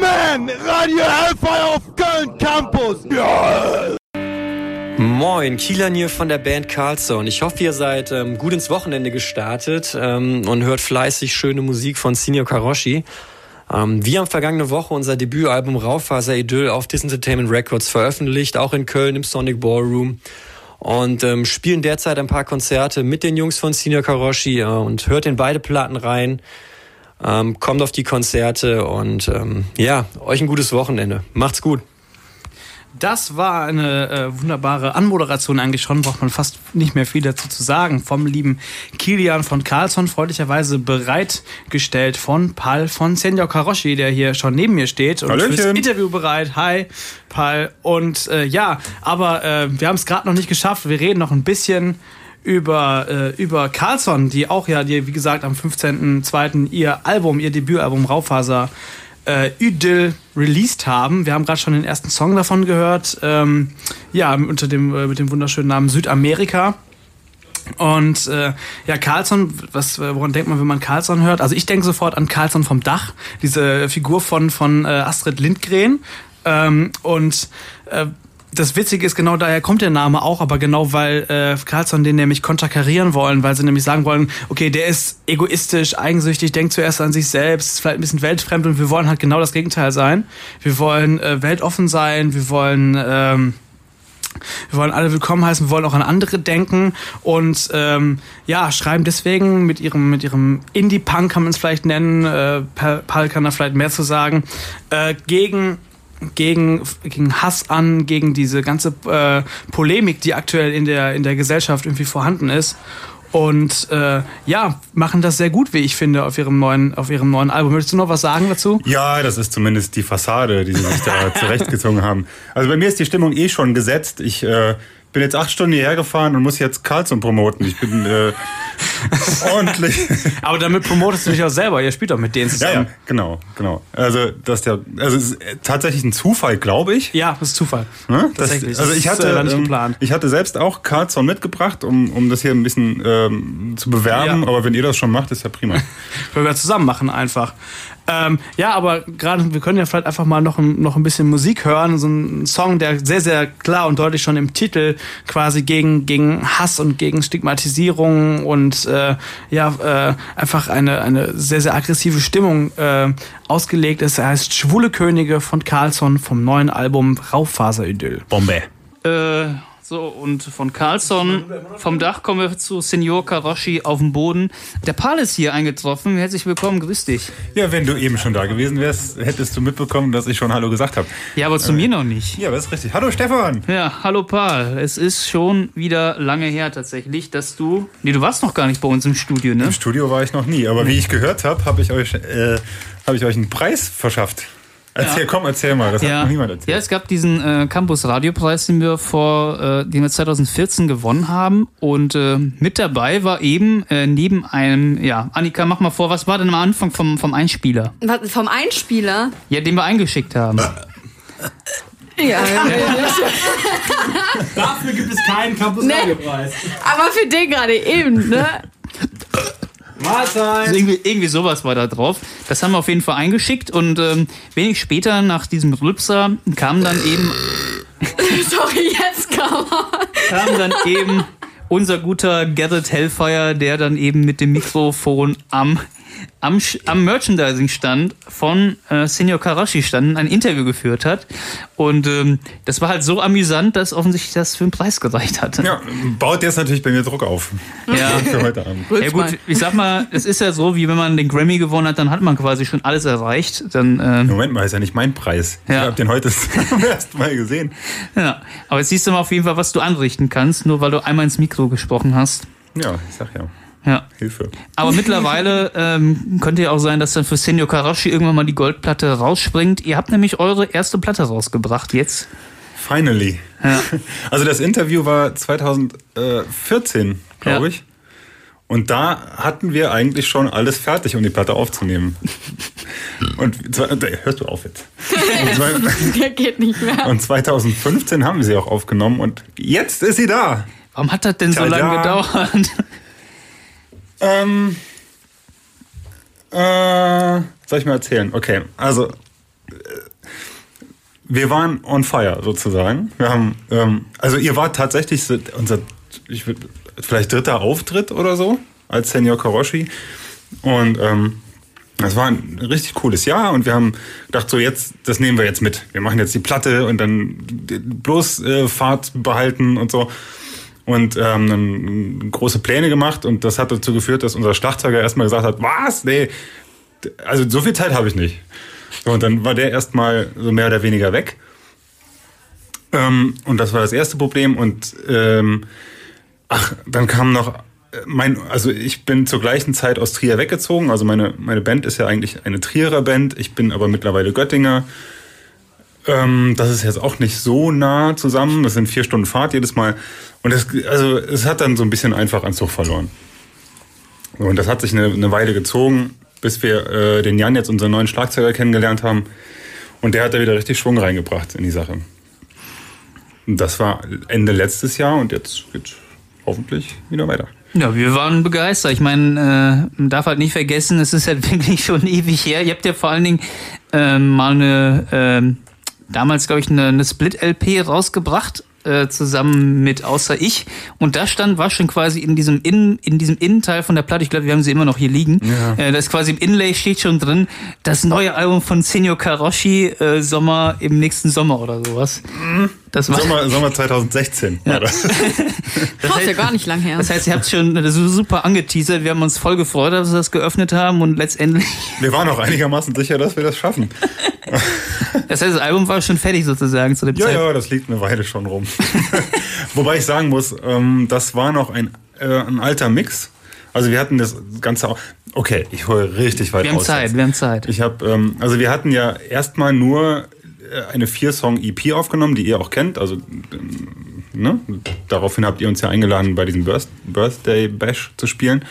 man! Radio Hellfire auf Köln Campus! Ja! Moin, Kielan hier von der Band Carlson. Ich hoffe, ihr seid ähm, gut ins Wochenende gestartet ähm, und hört fleißig schöne Musik von Senior Karoshi. Ähm, wir haben vergangene Woche unser Debütalbum Raufaser Idyll auf Dis Entertainment Records veröffentlicht, auch in Köln im Sonic Ballroom. Und ähm, spielen derzeit ein paar Konzerte mit den Jungs von Senior Karoshi äh, und hört in beide Platten rein. Ähm, kommt auf die Konzerte und ähm, ja, euch ein gutes Wochenende. Macht's gut. Das war eine äh, wunderbare Anmoderation eigentlich schon, braucht man fast nicht mehr viel dazu zu sagen. Vom lieben Kilian von Carlson, freundlicherweise bereitgestellt von Pal von Senor Karoshi, der hier schon neben mir steht und Hallöchen. fürs Interview bereit. Hi, Pal. Und äh, ja, aber äh, wir haben es gerade noch nicht geschafft. Wir reden noch ein bisschen über, äh, über Carlson, die auch ja, die, wie gesagt, am 15.02. ihr Album, ihr Debütalbum Raufaser äh, Idyll released haben. Wir haben gerade schon den ersten Song davon gehört. Ähm, ja, unter dem, äh, mit dem wunderschönen Namen Südamerika. Und äh, ja, Carlson, was, äh, woran denkt man, wenn man Carlson hört? Also ich denke sofort an Carlson vom Dach, diese Figur von, von äh, Astrid Lindgren. Ähm, und äh, das Witzige ist, genau daher kommt der Name auch, aber genau weil äh, Carlson den nämlich konterkarieren wollen, weil sie nämlich sagen wollen, okay, der ist egoistisch, eigensüchtig, denkt zuerst an sich selbst, ist vielleicht ein bisschen weltfremd und wir wollen halt genau das Gegenteil sein. Wir wollen äh, weltoffen sein, wir wollen... Ähm, wir wollen alle willkommen heißen, wir wollen auch an andere denken und ähm, ja, schreiben deswegen mit ihrem, mit ihrem Indie-Punk kann man es vielleicht nennen, äh, Pa- Paul kann da vielleicht mehr zu sagen, äh, gegen gegen, gegen Hass an, gegen diese ganze äh, Polemik, die aktuell in der, in der Gesellschaft irgendwie vorhanden ist. Und äh, ja, machen das sehr gut, wie ich finde, auf ihrem neuen, auf ihrem neuen Album. Möchtest du noch was sagen dazu? Ja, das ist zumindest die Fassade, die sie sich da zurechtgezogen haben. Also bei mir ist die Stimmung eh schon gesetzt. Ich äh, bin jetzt acht Stunden hierher gefahren und muss jetzt Carlson promoten. Ich bin äh, ordentlich. Aber damit promotest du dich auch selber. Ihr spielt doch mit denen Ja, zusammen. ja, genau, genau. Also das ist ja, also es ist tatsächlich ein Zufall, glaube ich. Ja, das ist Zufall. Ne? Das, Tatsächlich. also Das ich ist, hatte, äh, war nicht ähm, geplant. ich hatte selbst auch Carlson mitgebracht, um, um das hier ein bisschen ähm, zu bewerben. Ja. Aber wenn ihr das schon macht, ist ja prima. Können wir zusammen machen einfach. Ähm, ja, aber gerade, wir können ja vielleicht einfach mal noch, ein- noch ein bisschen Musik hören. So ein Song, der sehr, sehr klar und deutlich schon im Titel quasi gegen, gegen Hass und gegen Stigmatisierung und äh, ja, äh, einfach eine, eine sehr, sehr aggressive Stimmung äh, ausgelegt ist. Er heißt Schwule Könige von Carlson vom neuen Album Raufaser-Idyll. Bombe. Äh, so, und von Carlson vom Dach kommen wir zu Senior Karoshi auf dem Boden. Der Pal ist hier eingetroffen. Herzlich willkommen, grüß dich. Ja, wenn du eben schon da gewesen wärst, hättest du mitbekommen, dass ich schon Hallo gesagt habe. Ja, aber zu mir noch nicht. Ja, das ist richtig. Hallo Stefan. Ja, hallo Pal. Es ist schon wieder lange her tatsächlich, dass du. Nee, du warst noch gar nicht bei uns im Studio, ne? Im Studio war ich noch nie, aber wie ich gehört habe, habe ich euch, äh, habe ich euch einen Preis verschafft. Erzähl, Ja. komm, erzähl mal. Das hat Ja, noch niemand erzählt. ja, es gab diesen äh, Campus Radiopreis, den wir vor, äh, den wir 2014 gewonnen haben. Und äh, mit dabei war eben äh, neben einem, ja, Annika, mach mal vor, was war denn am Anfang vom, vom Einspieler? Was, vom Einspieler? Ja, den wir eingeschickt haben. Ja, Dafür gibt es keinen Campus Nee. Radiopreis. aber für den gerade eben, ne? Mahlzeit! Also irgendwie, irgendwie sowas war da drauf. Das haben wir auf jeden Fall eingeschickt und ähm, wenig später nach diesem Rülpser kam dann eben, Sorry, jetzt kam er. kam dann eben unser guter Garrett Hellfire, der dann eben mit dem Mikrofon am am, am Merchandising-Stand von äh, Senior Karashi standen, ein Interview geführt hat. Und ähm, das war halt so amüsant, dass offensichtlich das für einen Preis gereicht hat. Ja, baut jetzt natürlich bei mir Druck auf. Ja. Für heute Abend. Ja gut, ich sag mal, es ist ja so, wie wenn man den Grammy gewonnen hat, dann hat man quasi schon alles erreicht. Dann, ähm, Moment mal, ist ja nicht mein Preis. Ich Ja. habe den heute zum ersten Mal gesehen. ja. Aber jetzt siehst du mal auf jeden Fall, was du anrichten kannst, nur weil du einmal ins Mikro gesprochen hast. Ja, ich sag ja. Ja. Hilfe. Aber mittlerweile ähm, könnte ja auch sein, dass dann für Senor Karashi irgendwann mal die Goldplatte rausspringt. Ihr habt nämlich eure erste Platte rausgebracht jetzt. Finally. Ja. Also das Interview war 2014, glaube Ja. ich. Und da hatten wir eigentlich schon alles fertig, um die Platte aufzunehmen. Und äh, hörst du auf jetzt. Der geht nicht mehr. und 2015 haben wir sie auch aufgenommen und jetzt ist sie da. Warum hat das denn so Tada. lange gedauert? Ähm, äh, soll ich mal erzählen? Okay, also wir waren on fire sozusagen. Wir haben, ähm, also ihr wart tatsächlich unser, ich würd, vielleicht dritter Auftritt oder so als Senior Karoshi. Und ähm, das war ein richtig cooles Jahr und wir haben gedacht, so jetzt, das nehmen wir jetzt mit. Wir machen jetzt die Platte und dann bloß äh, Fahrt behalten und so. Und ähm, große Pläne gemacht und das hat dazu geführt, dass unser Schlagzeuger erstmal gesagt hat, was? Nee, also so viel Zeit habe ich nicht. So, und dann war der erstmal so mehr oder weniger weg. Ähm, und das war das erste Problem. Und ähm, ach, dann kam noch mein, also ich bin zur gleichen Zeit aus Trier weggezogen. Also meine, meine Band ist ja eigentlich eine Trierer Band. Ich bin aber mittlerweile Göttinger. Ähm, das ist jetzt auch nicht so nah zusammen. Das sind vier Stunden Fahrt jedes Mal. Und es, also es hat dann so ein bisschen einfach an Zug verloren. Und das hat sich eine, eine Weile gezogen, bis wir äh, den Jan jetzt unseren neuen Schlagzeuger kennengelernt haben. Und der hat da wieder richtig Schwung reingebracht in die Sache. Das war Ende letztes Jahr und jetzt geht hoffentlich wieder weiter. Ja, wir waren begeistert. Ich meine, äh, man darf halt nicht vergessen, es ist halt wirklich schon ewig her. Ihr habt ja vor allen Dingen äh, mal eine, äh, damals glaube ich, eine, eine Split-LP rausgebracht äh, zusammen mit Außer ich. Und da stand, war schon quasi in diesem, Innen, in diesem Innenteil von der Platte, ich glaube, wir haben sie immer noch hier liegen, Ja. äh, das ist quasi im Inlay steht schon drin, das neue Album von Senior Karoshi, äh, Sommer im nächsten Sommer oder sowas. Das war, Sommer, Sommer 2016 war das. das Das ist ja gar nicht lang her. Das heißt, ihr habt schon super angeteasert. Wir haben uns voll gefreut, dass wir das geöffnet haben und letztendlich, Wir waren auch einigermaßen sicher, dass wir das schaffen. das heißt, das Album war schon fertig sozusagen zu dem Ja, Zeitpunkt. ja, das liegt eine Weile schon rum. Wobei ich sagen muss, ähm, das war noch ein, äh, ein alter Mix. Also wir hatten das Ganze auch. Okay, ich hole richtig weit Wir haben aus Zeit, jetzt. wir haben Zeit. Ich habe, ähm, also wir hatten ja erstmal nur eine vier-Song-EP aufgenommen, die ihr auch kennt. Also ähm, ne? daraufhin habt ihr uns ja eingeladen, bei diesem Birth Birthday Bash zu spielen.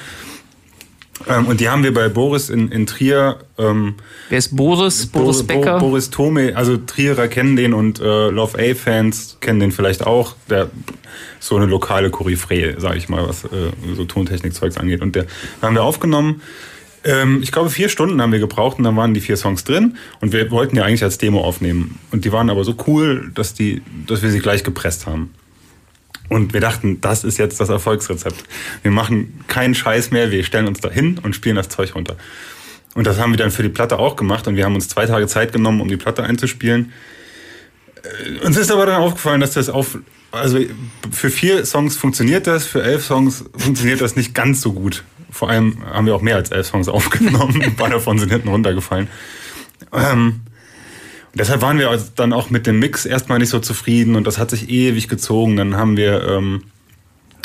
Ähm, und die haben wir bei Boris in, in Trier. Ähm, Wer ist Boris? Boris Bo- Becker? Bo- Boris Tome, also Trierer kennen den und äh, Love A-Fans kennen den vielleicht auch. Der ist so eine lokale Koryphäe, sage ich mal, was äh, so Tontechnik-Zeugs angeht. Und der haben wir aufgenommen. Ähm, ich glaube, vier Stunden haben wir gebraucht und dann waren die vier Songs drin. Und wir wollten ja eigentlich als Demo aufnehmen. Und die waren aber so cool, dass, die, dass wir sie gleich gepresst haben. Und wir dachten, das ist jetzt das Erfolgsrezept. Wir machen keinen Scheiß mehr, wir stellen uns da hin und spielen das Zeug runter. Und das haben wir dann für die Platte auch gemacht und wir haben uns zwei Tage Zeit genommen, um die Platte einzuspielen. Äh, Uns ist aber dann aufgefallen, dass das auf, also für vier Songs funktioniert das, für elf Songs funktioniert das nicht ganz so gut. Vor allem haben wir auch mehr als elf Songs aufgenommen, ein paar davon sind hinten runtergefallen. Ähm, und deshalb waren wir also dann auch mit dem Mix erstmal nicht so zufrieden und das hat sich ewig gezogen. Dann haben wir ähm,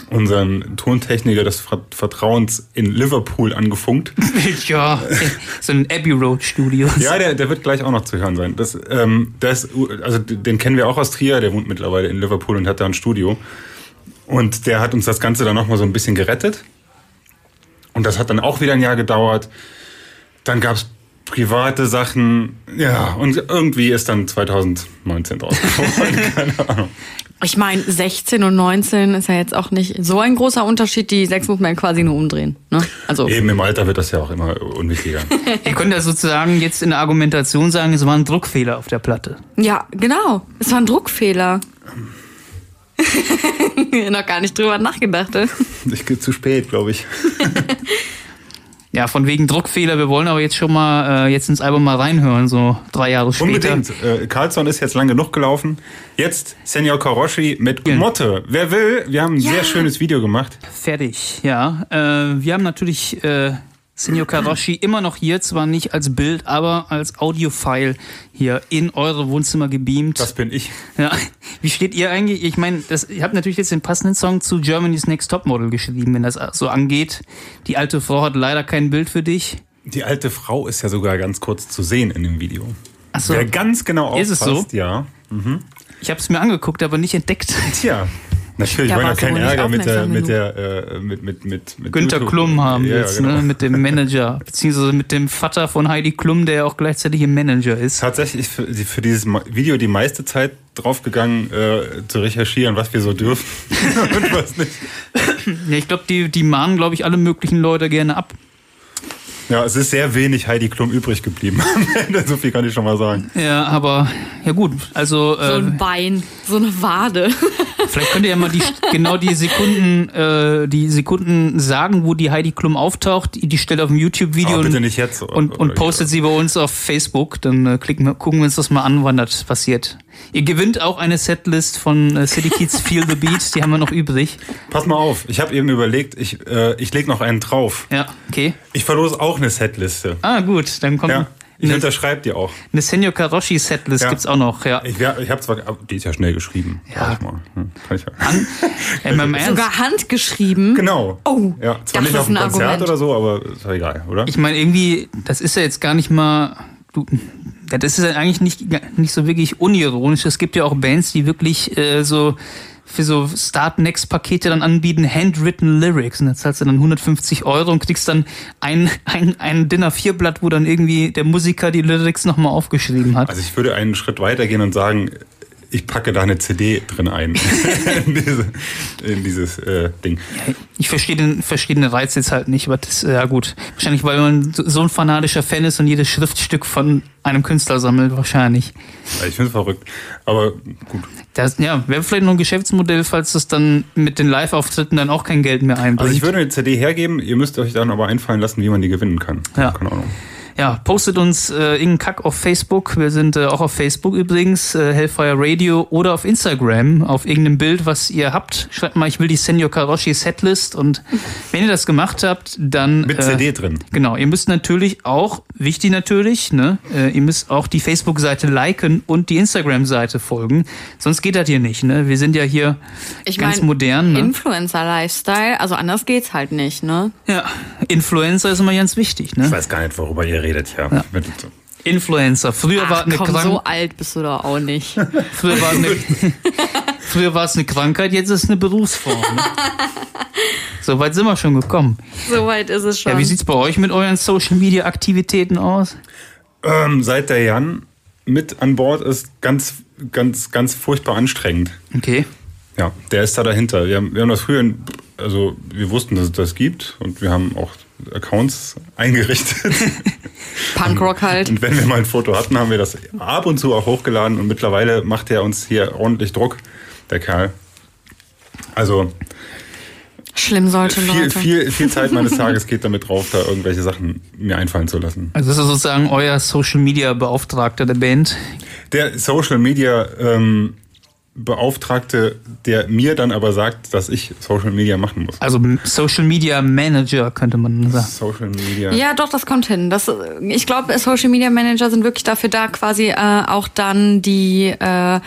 unseren Tontechniker des Ver- Vertrauens in Liverpool angefunkt. ja, so ein Abbey Road Studio. Ja, der, der wird gleich auch noch zu hören sein. Das, ähm, ist, also den kennen wir auch aus Trier, der wohnt mittlerweile in Liverpool und hat da ein Studio. Und der hat uns das Ganze dann nochmal so ein bisschen gerettet. Und das hat dann auch wieder ein Jahr gedauert. Dann gab's private Sachen. Ja, und irgendwie ist dann 2019 draus geworden. Keine Ahnung. Ich meine, 16 und 19 ist ja jetzt auch nicht so ein großer Unterschied. Die sechs muss man ja quasi nur umdrehen. Ne? Also, Eben im Alter wird das ja auch immer unwichtiger. Ihr könnt ja sozusagen jetzt in der Argumentation sagen, es war ein Druckfehler auf der Platte. ja, genau. Es war ein Druckfehler. Noch gar nicht drüber nachgedacht. ne? Ich gehe zu spät, glaube ich. Ja, von wegen Druckfehler. Wir wollen aber jetzt schon mal äh, jetzt ins Album mal reinhören, so drei Jahre später. Unbedingt. Äh, Carlson ist jetzt lang genug gelaufen. Jetzt Senior Karoshi mit Motte. Wer will, wir haben ein sehr schönes Video gemacht. Fertig, ja. Äh, wir haben natürlich äh, Senor Karoshi immer noch hier, zwar nicht als Bild, aber als Audiofile hier in eure Wohnzimmer gebeamt. Das bin ich. Ja. Wie steht ihr eigentlich? Ich meine, ihr habt natürlich jetzt den passenden Song zu Germany's Next Topmodel geschrieben, wenn das so angeht. Die alte Frau hat leider kein Bild für dich. Die alte Frau ist ja sogar ganz kurz zu sehen in dem Video. Ach so. Wer ganz genau Ist es aufpasst, ja. Ich habe es mir angeguckt, aber nicht entdeckt. Tja. Natürlich Da wollen wir keinen Ärger mit der, mit der, äh, mit, mit, mit, mit Günter YouTube. Klum haben ja, jetzt, genau. ne, mit dem Manager, beziehungsweise mit dem Vater von Heidi Klum, der ja auch gleichzeitig im Manager ist. Tatsächlich ist für, die- für dieses Video die meiste Zeit draufgegangen, äh, zu recherchieren, was wir so dürfen und was nicht. Ja, ich glaube, die, die mahnen, glaube ich, alle möglichen Leute gerne ab. Ja, es ist sehr wenig Heidi Klum übrig geblieben. so viel kann ich schon mal sagen. Ja, aber ja gut, also So äh, ein Bein, so eine Wade. vielleicht könnt ihr ja mal die genau die Sekunden, äh, die Sekunden sagen, wo die Heidi Klum auftaucht, die Stelle auf dem YouTube-Video und, nicht jetzt. oder- und, und postet sie bei uns auf Facebook. Dann äh, klicken wir, gucken wir uns das mal an, wann das passiert. Ihr gewinnt auch eine Setlist von äh, City Kids Feel the Beat, die haben wir noch übrig. Pass mal auf, ich habe eben überlegt, ich, äh, ich lege noch einen drauf. Ja, okay. Ich verlose auch eine Setliste. Ah, gut, dann kommt Ja, ich eine, unterschreibe die auch. eine Senor Karoshi Setlist Ja. gibt's auch noch, ja. Ich, ich habe zwar, aber die ist ja schnell geschrieben. Ja. sag ich mal. Hm, kann ich ja. Ernst. Sogar handgeschrieben. Genau. Oh, Ja, zwar das nicht auf ist dem ein Konzert Argument. oder so, aber ist ja egal, oder? Ich meine, irgendwie, das ist ja jetzt gar nicht mal. Du, das ist eigentlich nicht, nicht so wirklich unironisch. Es gibt ja auch Bands, die wirklich äh, so für so Start-Next-Pakete dann anbieten, handwritten Lyrics. Und da zahlst du dann 150 Euro und kriegst dann ein, ein, ein Dinner-4-Blatt, wo dann irgendwie der Musiker die Lyrics nochmal aufgeschrieben hat. Also ich würde einen Schritt weiter gehen und sagen, ich packe da eine CD drin ein. in, diese, in dieses äh, Ding. Ich verstehe den, verstehe den Reiz jetzt halt nicht, aber das, ja gut. Wahrscheinlich, weil man so ein fanatischer Fan ist und jedes Schriftstück von einem Künstler sammelt, wahrscheinlich. Ja, Ich finde es verrückt. Aber gut. Das, ja, wäre vielleicht noch ein Geschäftsmodell, falls das dann mit den Live-Auftritten dann auch kein Geld mehr einbringt. Also ich würde eine CD hergeben, ihr müsst euch dann aber einfallen lassen, wie man die gewinnen kann. Ja. Keine Ahnung. Ja, postet uns äh, irgendeinen Kack auf Facebook. Wir sind äh, auch auf Facebook übrigens, äh, Hellfire Radio oder auf Instagram, auf irgendeinem Bild, was ihr habt. Schreibt mal, ich will die Senor Karoshi Setlist und wenn ihr das gemacht habt, dann... Mit äh, CD drin. Genau, ihr müsst natürlich auch, wichtig natürlich, ne, äh, ihr müsst auch die Facebook-Seite liken und die Instagram-Seite folgen. Sonst geht das hier nicht, ne? Wir sind ja hier Ich ganz mein, modern, ne? Influencer-Lifestyle, also anders geht's halt nicht, ne? Ja, Influencer ist immer ganz wichtig, Ich ne? weiß gar nicht, worüber ihr redet, ja. Mit- Influencer. Früher war Ach eine komm, Krank so alt bist du doch auch nicht. früher war eine früher war es eine Krankheit, jetzt ist es eine Berufsform. Ne? So weit sind wir schon gekommen. so weit ist es schon. Ja, wie sieht's bei euch mit euren Social Media Aktivitäten aus? Ähm, seit der Jan mit an Bord ist, ganz, ganz, ganz furchtbar anstrengend. Okay. Ja, der ist da dahinter. Wir haben, wir haben das früher, in, also wir wussten, dass es das gibt und wir haben auch Accounts eingerichtet. Punkrock halt. Und wenn wir mal ein Foto hatten, haben wir das ab und zu auch hochgeladen und mittlerweile macht er uns hier ordentlich Druck, der Kerl. Also Schlimm sollte viel, Leute. viel, viel Zeit meines Tages geht damit drauf, da irgendwelche Sachen mir einfallen zu lassen. Also das ist sozusagen euer Social Media Beauftragter der Band. Der Social Media ähm, Beauftragte, der mir dann aber sagt, dass ich Social Media machen muss. Also Social Media Manager könnte man sagen. Social Media. Ja, doch, das kommt hin. Das, ich glaube, Social Media Manager sind wirklich dafür da, quasi äh, auch dann die äh,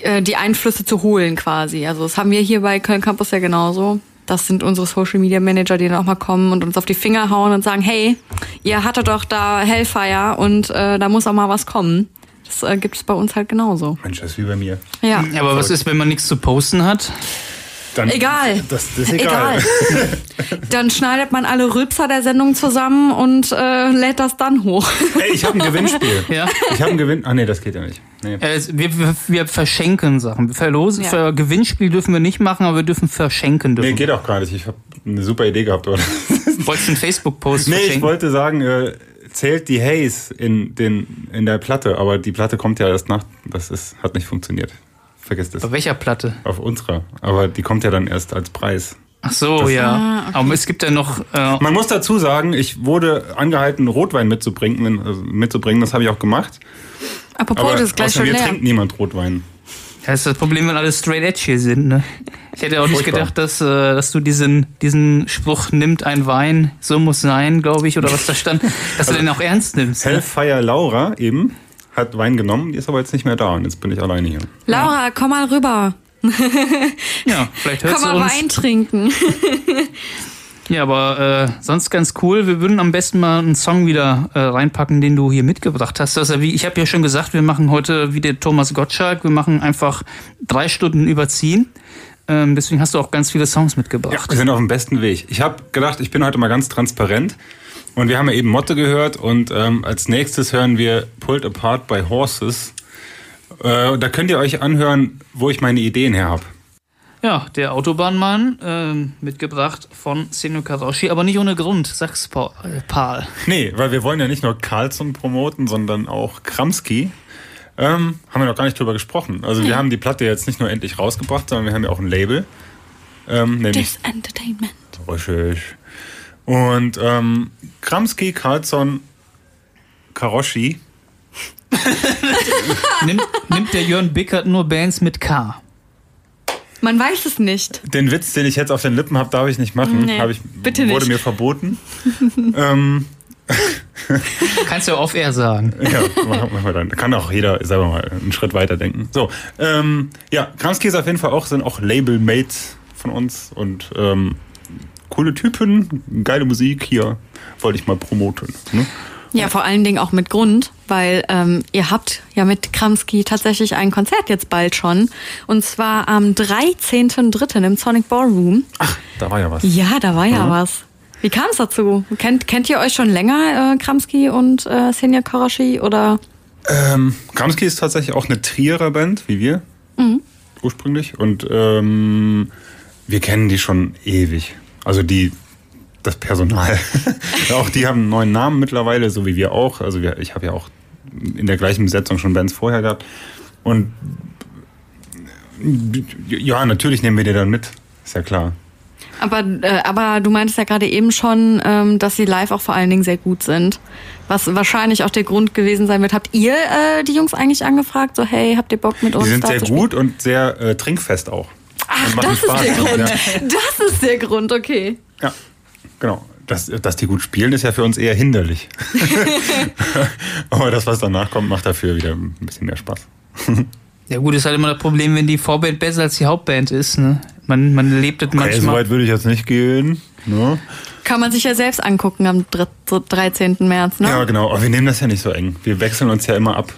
äh, die Einflüsse zu holen, quasi. Also das haben wir hier bei Köln Campus ja genauso. Das sind unsere Social Media Manager, die dann auch mal kommen und uns auf die Finger hauen und sagen, hey, ihr hattet doch da Hellfire und äh, da muss auch mal was kommen. Das äh, gibt es bei uns halt genauso. Mensch, das ist wie bei mir. Ja. Ja, aber was ist, wenn man nichts zu posten hat? Dann, Egal. Das, das ist egal. Dann schneidet man alle Rülpser der Sendung zusammen und äh, lädt das dann hoch. Ey, ich habe ein Gewinnspiel. Ja. Ich habe ein Gewinn. Ah nee, das geht ja nicht. Nee. Äh, es- Wir, wir, wir verschenken Sachen. Wir verlosen, Ja. für Gewinnspiel dürfen wir nicht machen, aber wir dürfen verschenken dürfen. Nee, geht auch gar nicht. Ich habe eine super Idee gehabt, oder? Wolltest du einen Facebook-Post nee, ich verschenken? wollte sagen, äh, zählt die Haze in, den, in der Platte, aber die Platte kommt ja erst nach. Das ist, hat nicht funktioniert. Vergiss das. Auf welcher Platte? Auf unserer. Aber die kommt ja dann erst als Preis. Ach so, ja. Aber es gibt ja noch. Äh, Man muss dazu sagen, ich wurde angehalten, Rotwein mitzubringen. Also mitzubringen. Das habe ich auch gemacht. Apropos, Aber das ist gleich schon mir leer. trinkt niemand Rotwein. Das ist das Problem, wenn alle straight edge hier sind. Ne? Ich hätte auch nicht gedacht, dass, äh, dass du diesen, diesen Spruch nimmt ein Wein, so muss sein, glaube ich, oder was da stand, dass du den auch ernst nimmst. Ne? Hellfire Laura eben hat Wein genommen, die ist aber jetzt nicht mehr da und jetzt bin ich alleine hier. Laura, komm mal rüber. Ja, vielleicht hört Komm mal uns. Wein trinken. Ja, aber äh, sonst ganz cool. Wir würden am besten mal einen Song wieder äh, reinpacken, den du hier mitgebracht hast. Also wie ich habe ja schon gesagt, wir machen heute wie der Thomas Gottschalk. Wir machen einfach drei Stunden überziehen. Ähm, deswegen hast du auch ganz viele Songs Ja, mitgebracht. wir sind auf dem besten Weg. Ich habe gedacht, ich bin heute mal ganz transparent. Und wir haben ja eben Motte gehört und ähm, als nächstes hören wir Pulled Apart by Horses. Äh, da könnt ihr euch anhören, wo ich meine Ideen her habe. Ja, der Autobahnmann, ähm, mitgebracht von Senno Karoshi, aber nicht ohne Grund, sag's Paul. Äh, Paul. Nee, weil wir wollen ja nicht nur Carlson promoten, sondern auch Kramski. Ähm, haben wir noch gar nicht drüber gesprochen. Also wir haben die Platte jetzt nicht nur endlich rausgebracht, sondern wir haben ja auch ein Label. Ähm, nämlich This Entertainment. Richtig. Und ähm, Kramski, Carlson, Karoshi. Nimmt, nimmt der Jörn Bickert nur Bands mit K? Man weiß es nicht. Den Witz, den ich jetzt auf den Lippen habe, darf ich nicht machen. Nee, ich, bitte Wurde nicht. mir verboten. ähm, Kannst du ja off-air sagen. ja, machen wir dann. Kann auch jeder selber mal einen Schritt weiter denken. So, ähm, ja, Kramski ist auf jeden Fall auch, sind auch Label-Mates von uns und ähm, coole Typen, geile Musik hier. Wollte ich mal promoten. Ne? Ja, vor allen Dingen auch mit Grund, weil ähm, ihr habt ja mit Kramski tatsächlich ein Konzert jetzt bald schon. Und zwar am 13.03. im Sonic Ballroom. Da war ja was. Ja, da war ja was. Wie kam es dazu? Kennt, kennt ihr euch schon länger, äh, Kramski und äh, Senja Karashi? Oder? Ähm, Kramski ist tatsächlich auch eine Trierer Band, wie wir. Ursprünglich. Und ähm, wir kennen die schon ewig. Also die, das Personal. auch die haben einen neuen Namen mittlerweile, so wie wir auch. Also wir, ich habe ja auch in der gleichen Besetzung schon Bands vorher gehabt. Und ja, natürlich nehmen wir die dann mit. Ist ja klar. Aber, äh, aber du meintest ja gerade eben schon, ähm, dass sie live auch vor allen Dingen sehr gut sind. Was wahrscheinlich auch der Grund gewesen sein wird. Habt ihr äh, die Jungs eigentlich angefragt? So, hey, habt ihr Bock mit uns Die sind da sehr gut und sehr äh, trinkfest auch. Ach, das ist Spaß. der Grund. Ja. Das ist der Grund, okay. Ja, genau. Dass, dass die gut spielen, ist ja für uns eher hinderlich. Aber das, was danach kommt, macht dafür wieder ein bisschen mehr Spaß. Ja gut, ist halt immer das Problem, wenn die Vorband besser als die Hauptband ist. Ne? Man, man lebt es Okay, so manchmal. weit würde ich jetzt nicht gehen. Ne? Kann man sich ja selbst angucken am dr- so 13. März, ne? Ja, genau. Aber wir nehmen das ja nicht so eng. Wir wechseln uns ja immer ab.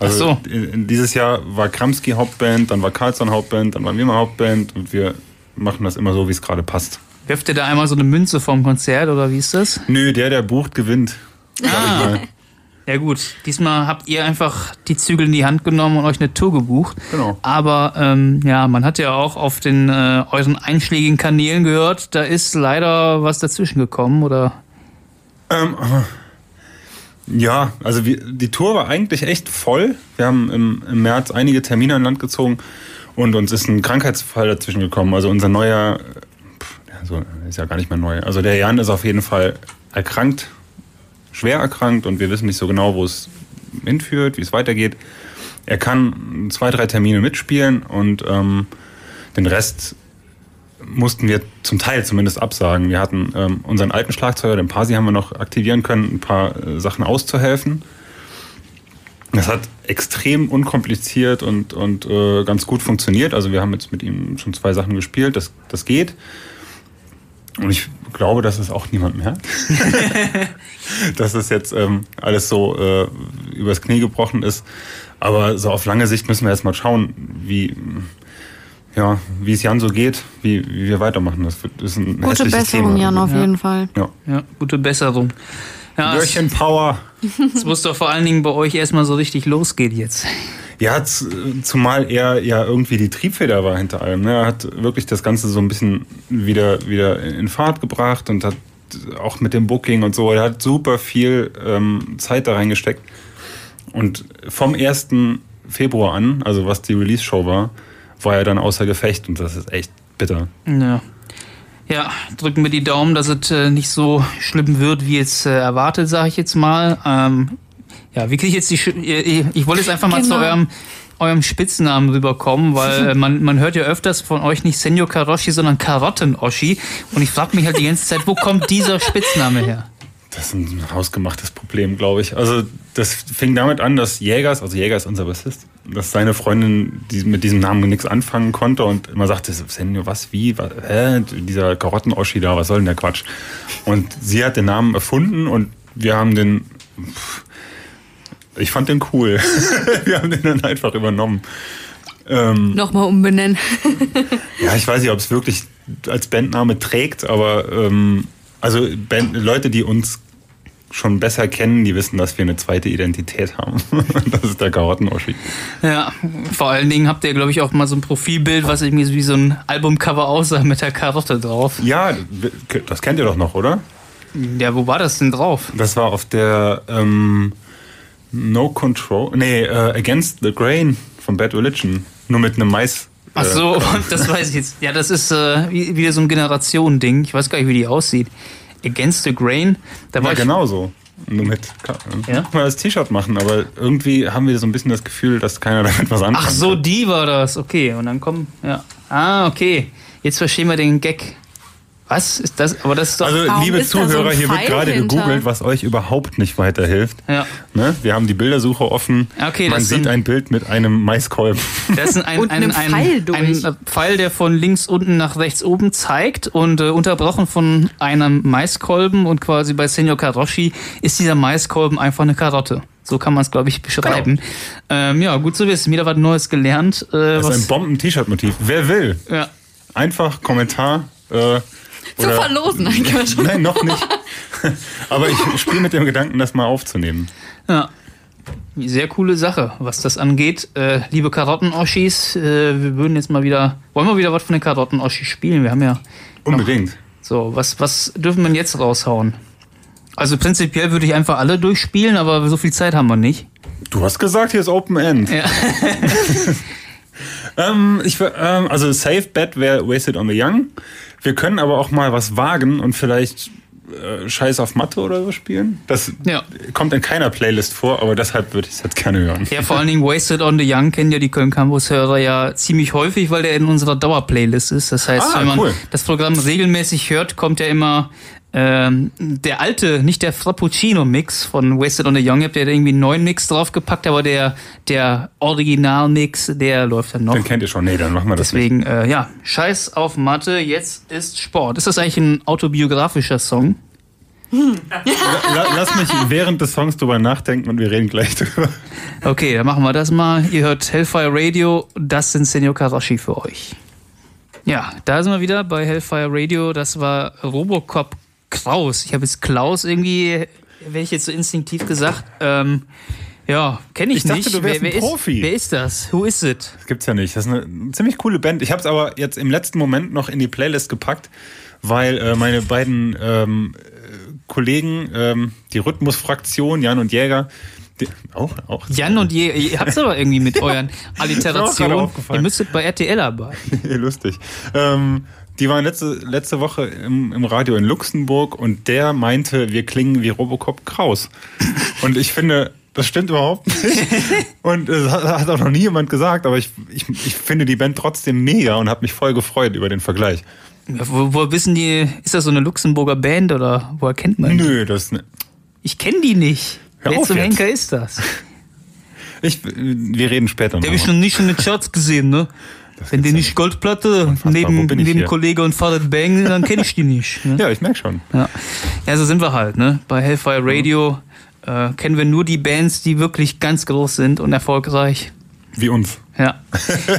Also Ach so. in dieses Jahr war Kramski Hauptband, dann war Karlsson Hauptband, dann waren wir mal Hauptband und wir machen das immer so, wie es gerade passt. Werft ihr da einmal so eine Münze vom Konzert oder wie ist das? Nö, der, der bucht, gewinnt. Ah. Ja gut, diesmal habt ihr einfach die Zügel in die Hand genommen und euch eine Tour gebucht. Genau. Aber ähm, ja, man hat ja auch auf den äh, euren einschlägigen Kanälen gehört, da ist leider was dazwischen gekommen oder Ähm, ja, also wir, die Tour war eigentlich echt voll. Wir haben im, im März einige Termine an Land gezogen und uns ist ein Krankheitsfall dazwischen gekommen. Also unser neuer, also ist ja gar nicht mehr neu. Also der Jan ist auf jeden Fall erkrankt, schwer erkrankt und wir wissen nicht so genau, wo es hinführt, wie es weitergeht. Er kann zwei, drei Termine mitspielen und ähm, den Rest mussten wir zum Teil zumindest absagen. Wir hatten ähm, unseren alten Schlagzeuger, den Pasi, haben wir noch aktivieren können, ein paar äh, Sachen auszuhelfen. Das hat extrem unkompliziert und, und äh, ganz gut funktioniert. Also wir haben jetzt mit ihm schon zwei Sachen gespielt, das, das geht. Und ich glaube, dass es auch niemand merkt. dass es jetzt ähm, alles so äh, übers Knie gebrochen ist. Aber so auf lange Sicht müssen wir jetzt mal schauen, wie, ja, wie es Jan so geht, wie, wie wir weitermachen. Das wird- ist ein Gute Besserung, Thema. Jan, auf Ja. jeden Fall. Ja. ja, gute Besserung. Ja, es, Börchen Power. es muss doch vor allen Dingen bei euch erstmal so richtig losgehen jetzt. Ja, zumal er ja irgendwie die Triebfeder war hinter allem. Ne? Er hat wirklich das Ganze so ein bisschen wieder, wieder in Fahrt gebracht und hat auch mit dem Booking und so, er hat super viel ähm, Zeit da reingesteckt. Und vom 1. Februar an, also was die Release-Show war, war er dann außer Gefecht und das ist echt bitter. Ja. Ja, drücken wir die Daumen, dass es äh, nicht so schlimm wird, wie jetzt äh, erwartet, sage ich jetzt mal. Ähm, ja, wie kriege ich jetzt die... Sch ich, ich wollte jetzt einfach mal zu Genau. eurem, eurem Spitznamen rüberkommen, weil äh, man, man hört ja öfters von euch nicht Senor Karoshi, sondern Karotten-Oschi. Und ich frage mich halt die ganze Zeit, wo kommt dieser Spitzname her? Das ist ein hausgemachtes Problem, glaube ich. Also das fing damit an, dass Jägers, also Jäger ist unser Bassist, dass seine Freundin die mit diesem Namen nichts anfangen konnte und immer sagte, Senio, was, wie, was, hä? dieser Karotten-Oschi da, was soll denn der Quatsch? Und sie hat den Namen erfunden und wir haben den, pff, ich fand den cool. wir haben den dann einfach übernommen. Ähm, Nochmal umbenennen. ja, ich weiß nicht, ob es wirklich als Bandname trägt, aber ähm, also Band, Leute, die uns schon besser kennen, die wissen, dass wir eine zweite Identität haben. das ist der Karottenoschi. Ja, vor allen Dingen habt ihr, glaube ich, auch mal so ein Profilbild, was irgendwie so wie so ein Albumcover aussah mit der Karotte drauf. Ja, das kennt ihr doch noch, oder? Ja, wo war das denn drauf? Das war auf der ähm, No Control, nee, äh, Against the Grain von Bad Religion. Nur mit einem Mais. Ach so, das weiß ich jetzt. Ja, das ist äh, wie- wieder so ein Generationending. Ich weiß gar nicht, wie die aussieht. Against the Grain. Da war Ja, ich, genau so. Nur mit. Ja? Mal das T-Shirt machen, aber irgendwie haben wir so ein bisschen das Gefühl, dass keiner damit was anfangen Ach so, die war das. Okay, und dann kommen. Ja. Ah, okay. Jetzt verstehen wir den Gag. Was ist das? Aber das ist doch. Also, Warum liebe da so Zuhörer, hier wird gerade hinter? gegoogelt, was euch überhaupt nicht weiterhilft. ja. Ne? Wir haben die Bildersuche offen. Okay, Man sieht ein Bild mit einem Maiskolben. Das ist ein, Und ein, einem ein, Pfeil ein, durch. ein Pfeil, der von links unten nach rechts oben zeigt und äh, unterbrochen von einem Maiskolben und quasi bei Senor Karoshi ist dieser Maiskolben einfach eine Karotte. So kann man es, glaube ich, beschreiben. Ähm, ja, gut zu wissen. Wieder was Neues gelernt. Äh, Das ist ein Bomben-T-Shirt-Motiv. Wer will? ja. Einfach Kommentar. Äh, Zu oder- verlosen, Quatsch. Nein, noch nicht. Aber ich spiele mit dem Gedanken, das mal aufzunehmen. ja. Sehr coole Sache, was das angeht. Äh, liebe Karottenoschis, äh, wir würden jetzt mal wieder. Wollen wir wieder was von den Karottenoschis spielen? Wir haben ja. Unbedingt. So, was, was dürfen wir denn jetzt raushauen? Also prinzipiell würde ich einfach alle durchspielen, aber so viel Zeit haben wir nicht. Du hast gesagt, hier ist Open End. Ja. ähm, ich, ähm, also Safe Bet wäre Wasted on the Young. Wir können aber auch mal was wagen und vielleicht äh, Scheiß auf Mathe oder so spielen. Das Ja. kommt in keiner Playlist vor, aber deshalb würde ich es jetzt gerne hören. Ja, vor allen Dingen Wasted on the Young kennen ja die Köln Campus Hörer ja ziemlich häufig, weil der in unserer Dauerplaylist ist. Das heißt, Ah, wenn man cool. das Programm regelmäßig hört, kommt ja immer ähm, der alte, nicht der Frappuccino-Mix von Wasted on the Young. Ihr habt ja irgendwie einen neuen Mix draufgepackt, aber der, der Original-Mix, der läuft dann noch. Den kennt ihr schon. Nee, dann machen wir das nicht. Deswegen, äh, ja, Scheiß auf Mathe, jetzt ist Sport. Ist das eigentlich ein autobiografischer Song? La lass mich während des Songs drüber nachdenken und wir reden gleich drüber. Okay, dann machen wir das mal. Ihr hört Hellfire Radio, das sind Senor Karashi für euch. Ja, da sind wir wieder bei Hellfire Radio. Das war Robocop Kraus. Ich habe jetzt Klaus irgendwie, werde ich jetzt so instinktiv gesagt. Ähm, ja, kenne ich, Ich dachte, nicht. du wärst wer, ein wer, Profi. Ist, wer ist das? Who is it? Das gibt's ja nicht. Das ist eine ziemlich coole Band. Ich habe es aber jetzt im letzten Moment noch in die Playlist gepackt, weil äh, meine beiden ähm, äh, Kollegen, ähm, die Rhythmusfraktion, Jan und Jäger, die, auch, auch. Jan und Je, ihr habt's aber irgendwie mit euren Alliterationen. aufgefallen. Ihr müsstet bei RTL arbeiten. Lustig. Ähm, die waren letzte, letzte Woche im, im Radio in Luxemburg und der meinte, wir klingen wie Robocop Kraus. Und ich finde, das stimmt überhaupt nicht. Und es hat auch noch nie jemand gesagt, aber ich, ich, ich finde die Band trotzdem mega und habe mich voll gefreut über den Vergleich. Wo, woher wissen die, ist das so eine Luxemburger Band oder woher kennt man die? Nö, das ne- Ich kenne die nicht. Hör Wer zum jetzt. Henker ist das? ich, wir reden später Der habe ich noch. noch nicht in den Charts gesehen, ne? Wenn die nicht Goldplatte Wo neben, neben hier? Kollege und Farid Bang, dann kenne ich die nicht. Ne? Ja, ich merk schon. Ja. ja, so sind wir halt, ne? Bei Hellfire Radio äh, kennen wir nur die Bands, die wirklich ganz groß sind und erfolgreich. Wie uns. Ja.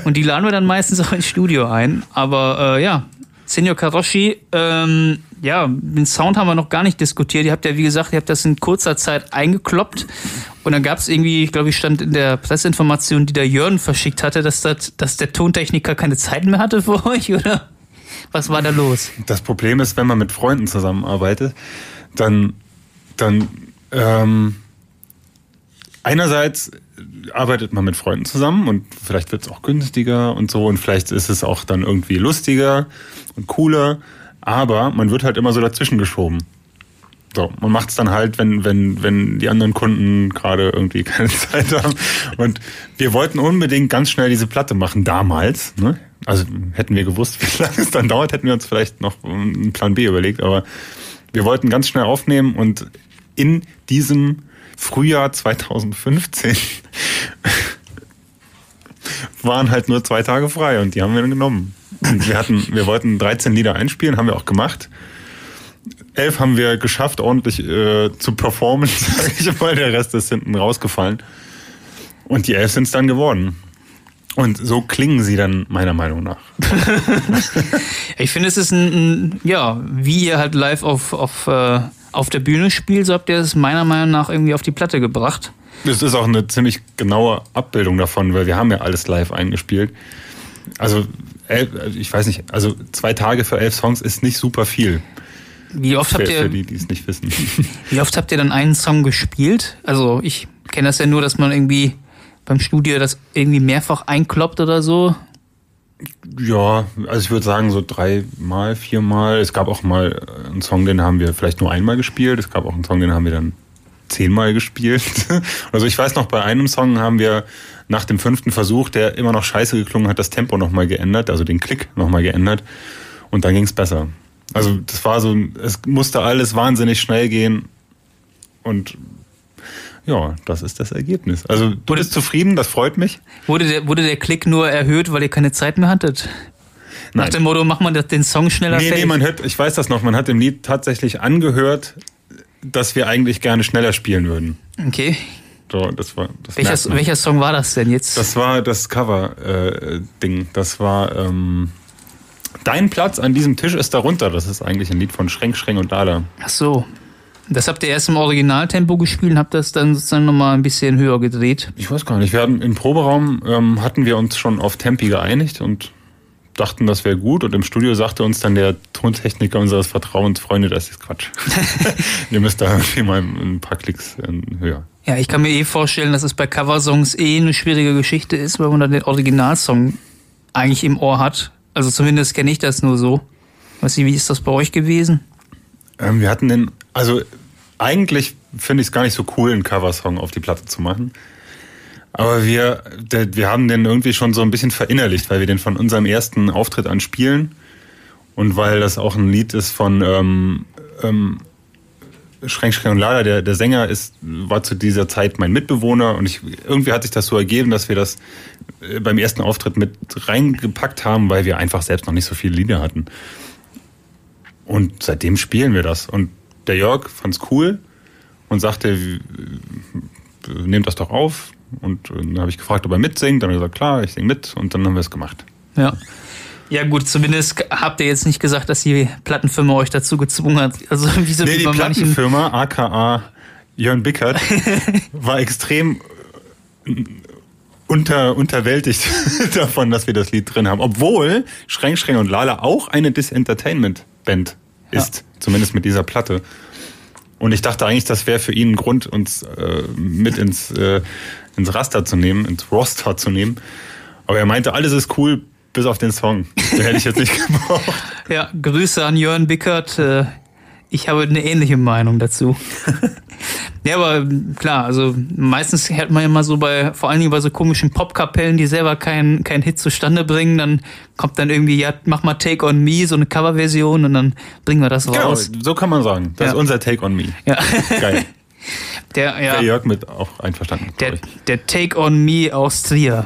Und die laden wir dann meistens auch ins Studio ein. Aber äh, ja, Senor Karoshi, ähm, ja, den Sound haben wir noch gar nicht diskutiert. Ihr habt ja, wie gesagt, ihr habt das in kurzer Zeit eingekloppt. Und dann gab es irgendwie, ich glaube, ich stand in der Presseinformation, die der Jörn verschickt hatte, dass, das, dass der Tontechniker keine Zeit mehr hatte für euch, oder? Was war da los? Das Problem ist, wenn man mit Freunden zusammenarbeitet, dann, dann ähm, einerseits arbeitet man mit Freunden zusammen und vielleicht wird es auch günstiger und so und vielleicht ist es auch dann irgendwie lustiger und cooler, aber man wird halt immer so dazwischen geschoben. So, man macht es dann halt, wenn, wenn, wenn die anderen Kunden gerade irgendwie keine Zeit haben. Und wir wollten unbedingt ganz schnell diese Platte machen, damals. Ne? Also hätten wir gewusst, wie lange es dann dauert, hätten wir uns vielleicht noch einen Plan B überlegt. Aber wir wollten ganz schnell aufnehmen und in diesem Frühjahr 2015 waren halt nur zwei Tage frei und die haben wir dann genommen. Und wir hatten, wir wollten 13 Lieder einspielen, haben wir auch gemacht elf haben wir geschafft, ordentlich äh, zu performen, sage ich mal. Der Rest ist hinten rausgefallen. Und die elf sind es dann geworden. Und so klingen sie dann meiner Meinung nach. Ich finde, es ist ein, ein, ja, wie ihr halt live auf, auf, äh, auf der Bühne spielt, so habt ihr es meiner Meinung nach irgendwie auf die Platte gebracht. Das ist auch eine ziemlich genaue Abbildung davon, weil wir haben ja alles live eingespielt. Also, elf, ich weiß nicht, also zwei Tage für elf Songs ist nicht super viel. Wie oft Für, habt für ihr, die, die es nicht wissen. wie oft habt ihr dann einen Song gespielt? Also ich kenne das ja nur, dass man irgendwie beim Studio das irgendwie mehrfach einkloppt oder so. Ja, also ich würde sagen so dreimal, viermal. Es gab auch mal einen Song, den haben wir vielleicht nur einmal gespielt. Es gab auch einen Song, den haben wir dann zehnmal gespielt. Also ich weiß noch, bei einem Song haben wir nach dem fünften Versuch, der immer noch scheiße geklungen hat, das Tempo nochmal geändert, also den Klick nochmal geändert. Und dann ging es besser. Also das war so, es musste alles wahnsinnig schnell gehen. Und ja, das ist das Ergebnis. Also du bist zufrieden, das freut mich. Wurde der, wurde der Klick nur erhöht, weil ihr keine Zeit mehr hattet? Nach Nein. dem Motto, macht man den Song schneller Nee, nee, fertig? man hört, ich weiß das noch, man hat im Lied tatsächlich angehört, dass wir eigentlich gerne schneller spielen würden. okay. So, das war, das, Welcher, welcher Song war das denn jetzt? das war das Cover-Ding. das war ähm, Dein Platz an diesem Tisch ist darunter. Das ist eigentlich ein Lied von Schränk, Schränk und Dada. Ach so. Das habt ihr erst im Originaltempo gespielt und habt das dann sozusagen nochmal ein bisschen höher gedreht. Ich weiß gar nicht. Wir hatten im Proberaum ähm, hatten wir uns schon auf Tempi geeinigt und dachten, das wäre gut. Und im Studio sagte uns dann der Tontechniker unseres Vertrauens, Freunde, das ist Quatsch. Ihr müsst da irgendwie mal ein paar Klicks höher. Ja, ich kann mir eh vorstellen, dass es bei Coversongs eh eine schwierige Geschichte ist, weil man dann den Originalsong eigentlich im Ohr hat. Also zumindest kenne ich das nur so. Weiß nicht, wie ist das bei euch gewesen? Ähm, wir hatten den, also eigentlich finde ich es gar nicht so cool, einen Coversong auf die Platte zu machen. Aber wir, der, wir haben den irgendwie schon so ein bisschen verinnerlicht, weil wir den von unserem ersten Auftritt an spielen und weil das auch ein Lied ist von ähm, ähm, Schränk, Schränk und Lada. Der, der Sänger ist, war zu dieser Zeit mein Mitbewohner und ich, irgendwie hat sich das so ergeben, dass wir das äh, beim ersten Auftritt mit reingepackt haben, weil wir einfach selbst noch nicht so viele Lieder hatten. Und seitdem spielen wir das. Und der Jörg fand's cool und sagte, nehmt das doch auf. Und äh, dann habe ich gefragt, ob er mitsingt. Dann hat er gesagt, klar, ich sing mit. Und dann haben wir es gemacht. Ja. Ja gut, zumindest habt ihr jetzt nicht gesagt, dass die Plattenfirma euch dazu gezwungen hat. Also wie so Nee, wie die. Plattenfirma, aka Jörn Bickert, war extrem äh, unter, unterwältigt davon, dass wir das Lied drin haben. Obwohl Schränk, Schränk und Lala auch eine Disentertainment-Band ist. Zumindest mit dieser Platte. Und ich dachte eigentlich, das wäre für ihn ein Grund, uns äh, mit ins, äh, ins Raster zu nehmen, ins Roster zu nehmen. Aber er meinte, alles ist cool, bis auf den Song. Den hätte ich jetzt nicht gebraucht. Ja, Grüße an Jörn Bickert. Äh, Ich habe eine ähnliche Meinung dazu. ja, aber klar, also meistens hört man ja mal so bei, vor allen Dingen bei so komischen Popkapellen, die selber keinen keinen Hit zustande bringen, dann kommt dann irgendwie, ja, mach mal Take on Me, so eine Coverversion und dann bringen wir das Genau, raus. so kann man sagen. Das Ja. ist unser Take on Me. Ja. Geil. Der, ja. Der Jörg mit auch einverstanden. Der, der Take on Me aus Trier.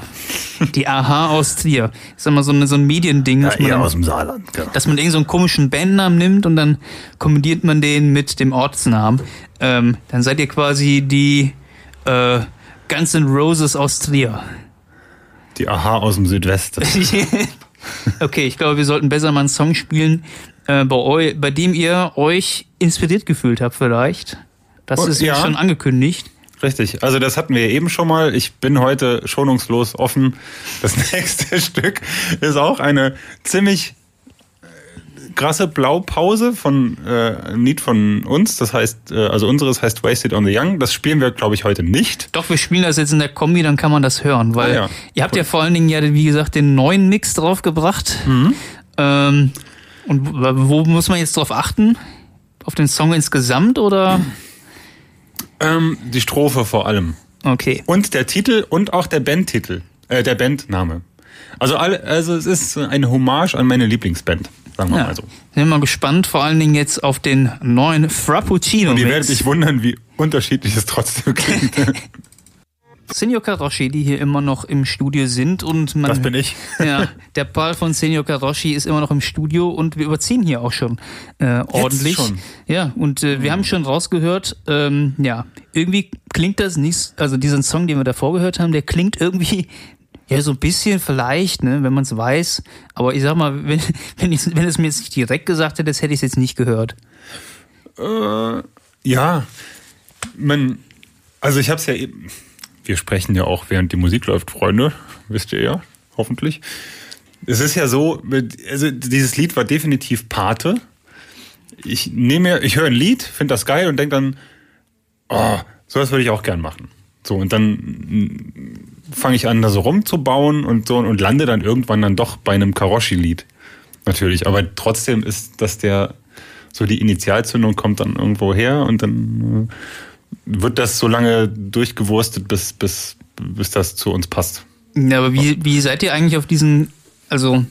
Die Aha aus Trier. Das ist immer so, eine, so ein Mediending, dass, man dann, dem Saarland. Genau. dass man irgendeinen so einen komischen Bandnamen nimmt und dann kombiniert man den mit dem Ortsnamen. Ähm, dann seid ihr quasi die äh, Guns N' Roses aus Trier. Die Aha aus dem Südwesten. okay, ich glaube, wir sollten besser mal einen Song spielen, äh, bei, eu, bei dem ihr euch inspiriert gefühlt habt vielleicht. Das Oh, ist ja. schon angekündigt. Richtig. Also das hatten wir eben schon mal. Ich bin heute schonungslos offen. Das nächste Stück ist auch eine ziemlich äh, krasse Blaupause von äh, einem Lied von uns. Das heißt, äh, also unseres heißt Wasted on the Young. Das spielen wir, glaube ich, heute nicht. Doch, wir spielen das jetzt in der Kombi, dann kann man das hören, weil Ah, ja. ihr habt ja vor allen Dingen ja, wie gesagt, den neuen Mix draufgebracht. Mhm. Ähm, und wo wo muss man jetzt drauf achten? Auf den Song insgesamt oder? Ähm, die Strophe vor allem. Okay. Und der Titel und auch der Bandtitel. Äh, der Bandname. Also, alle, also es ist eine Hommage an meine Lieblingsband. Sagen wir Ja. mal so. Sind wir mal gespannt, vor allen Dingen jetzt auf den neuen Frappuccino Und ihr werdet euch wundern, wie unterschiedlich es trotzdem klingt. Senior Karoshi, die hier immer noch im Studio sind und man Das bin ich. Ja, der Paul von Senior Karoshi ist immer noch im Studio und wir überziehen hier auch schon äh, ordentlich. schon? Ja, und äh, wir haben schon rausgehört, ähm, ja, irgendwie klingt das nicht, also diesen Song, den wir davor gehört haben, der klingt irgendwie ja so ein bisschen vielleicht, ne, wenn man es weiß. Aber ich sag mal, wenn, wenn, ich, wenn es mir jetzt nicht direkt gesagt hätte, hätte ich es jetzt nicht gehört. Äh, ja, man, also ich habe es ja eben, wir sprechen ja auch, während die Musik läuft, Freunde, wisst ihr ja, hoffentlich. Es ist ja so, also dieses Lied war definitiv Pate. Ich nehme, ich höre ein Lied, finde das geil und denke dann, oh, sowas würde ich auch gern machen. So, und dann mm, fange ich an, da so rumzubauen und so und lande dann irgendwann dann doch bei einem Karoshi-Lied. Natürlich, aber trotzdem ist das der, so die Initialzündung kommt dann irgendwo her und dann äh, wird das so lange durchgewurstet, bis, bis, bis das zu uns passt. Ja, aber wie, wie seid ihr eigentlich auf diesen, also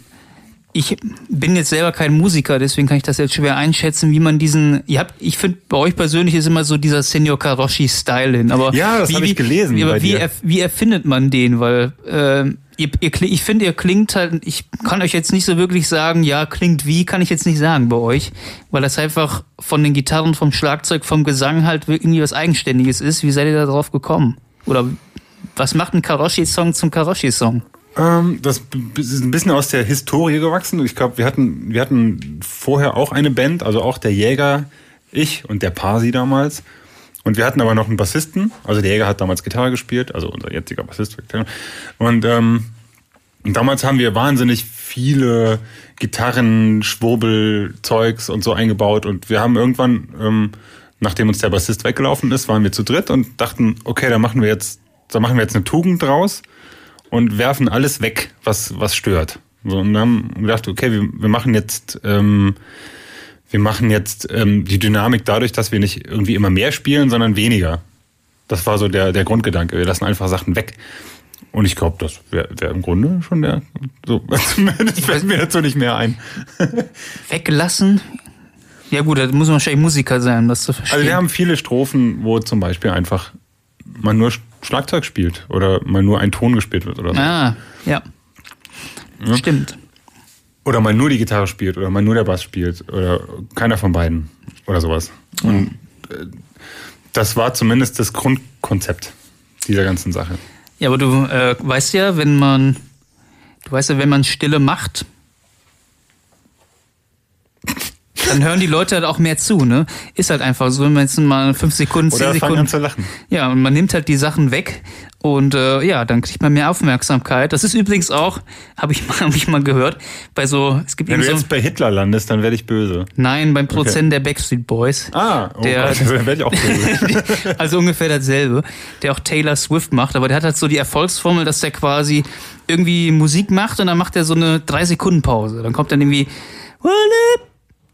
ich bin jetzt selber kein Musiker, deswegen kann ich das jetzt schwer einschätzen, wie man diesen, ihr habt, ich finde, bei euch persönlich ist immer so dieser Senior Karoshi-Style hin, aber Ja, das wie, hab ich gelesen Wie, wie, dir. er, wie erfindet man den? Weil äh, ihr, ihr, ich finde, ihr klingt halt, ich kann euch jetzt nicht so wirklich sagen, ja, klingt wie, kann ich jetzt nicht sagen bei euch, weil das einfach von den Gitarren, vom Schlagzeug, vom Gesang halt irgendwie was Eigenständiges ist. Wie seid ihr da drauf gekommen? Oder was macht ein Karoshi-Song zum Karoshi-Song? Ähm, das ist ein bisschen aus der Historie gewachsen. Ich glaube, wir hatten, wir hatten vorher auch eine Band, also auch der Jäger, ich und der Parsi damals. Und wir hatten aber noch einen Bassisten. Also der Jäger hat damals Gitarre gespielt, also unser jetziger Bassist. Und ähm, damals haben wir wahnsinnig viele Gitarren, Schwurbel, Zeugs und so eingebaut. Und wir haben irgendwann, ähm, nachdem uns der Bassist weggelaufen ist, waren wir zu dritt und dachten, okay, da machen wir jetzt, da machen wir jetzt eine Tugend draus und werfen alles weg, was, was stört. So, und dann haben wir gedacht, okay, wir, wir machen jetzt, ähm, wir machen jetzt ähm, die Dynamik dadurch, dass wir nicht irgendwie immer mehr spielen, sondern weniger. Das war so der, der Grundgedanke. Wir lassen einfach Sachen weg. Und ich glaube, das wäre wär im Grunde schon der. So, zumindest fällt mir dazu nicht mehr ein. Weggelassen? Ja gut, da muss man wahrscheinlich Musiker sein, um das zu verstehen. Also wir haben viele Strophen, wo zum Beispiel einfach man nur Schlagzeug spielt oder mal nur ein Ton gespielt wird oder so. ah, ja. Stimmt. Oder mal nur die Gitarre spielt oder mal nur der Bass spielt oder keiner von beiden oder sowas. Und äh, das war zumindest das Grundkonzept dieser ganzen Sache. Ja, aber du äh, weißt ja, wenn man, du weißt ja, wenn man Stille macht, dann hören die Leute halt auch mehr zu, ne? Ist halt einfach so, wenn man jetzt mal fünf Sekunden, zehn Oder fangen Sekunden. an zu lachen. Ja, und man nimmt halt die Sachen weg und äh, ja, dann kriegt man mehr Aufmerksamkeit. Das ist übrigens auch, habe ich mal, hab ich mal gehört, bei so, es gibt Wenn du so, jetzt bei Hitler landest, dann werde ich böse. nein, beim Produzenten der Backstreet Boys. Ah, oh Der- Gott, dann werde ich auch böse. also ungefähr dasselbe, der auch Taylor Swift macht, aber der hat halt so die Erfolgsformel, dass der quasi irgendwie Musik macht und dann macht er so eine drei Sekunden Pause. Dann kommt dann irgendwie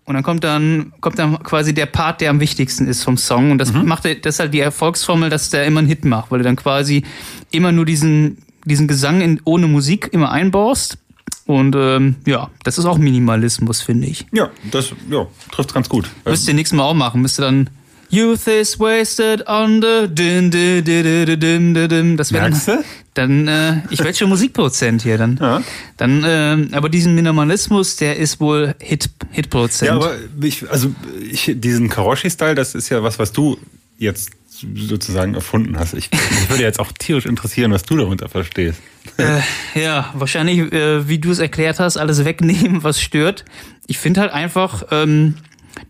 und dann kommt dann kommt dann quasi der Part, der am wichtigsten ist vom Song und das macht er, das ist halt die Erfolgsformel, dass der immer einen Hit macht, weil du dann quasi immer nur diesen diesen Gesang in, ohne Musik immer einbaust und ähm, ja, das ist auch Minimalismus, finde ich. ja, das ja, trifft ganz gut. Müsst ihr nächstes Mal auch machen. Müsst ihr dann Youth is wasted on the din, din, din, din, din, din, din. Das wäre Merkst du? Dann äh, ich werde schon Musikproduzent hier dann. Ja. Dann äh, aber diesen Minimalismus, der ist wohl Hit Hitproduzent. Ja, aber ich, also ich, diesen Karoshi-Style, das ist ja was, was du jetzt sozusagen erfunden hast. Ich, mich würde jetzt auch tierisch interessieren, was du darunter verstehst. äh, ja, wahrscheinlich, äh, wie du es erklärt hast, alles wegnehmen, was stört. Ich finde halt einfach, ähm,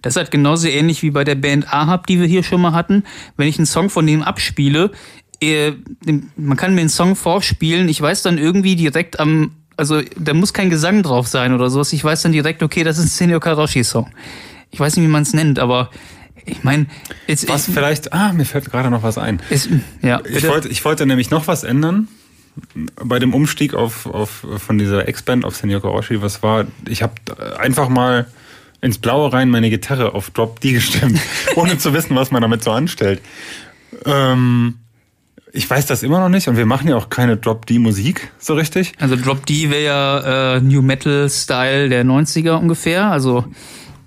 das ist halt genauso ähnlich wie bei der Band Ahab, die wir hier schon mal hatten. Wenn ich einen Song von denen abspiele, man kann mir einen Song vorspielen, ich weiß dann irgendwie direkt am, also da muss kein Gesang drauf sein oder sowas. Ich weiß dann direkt, okay, das ist ein Senior Karoshi-Song. Ich weiß nicht, wie man es nennt, aber ich meine, Was ich, vielleicht, ah, mir fällt gerade noch was ein. ist, ja, Ich wollte, ich wollte nämlich noch was ändern bei dem Umstieg auf, auf von dieser Ex-Band auf Senior Karoshi. Was war, ich habe einfach mal ins Blaue rein meine Gitarre auf Drop D gestimmt, ohne zu wissen, was man damit so anstellt. Ähm, ich weiß das immer noch nicht und wir machen ja auch keine Drop D Musik so richtig. Also Drop D wäre ja äh, New Metal Style der 90er ungefähr. Also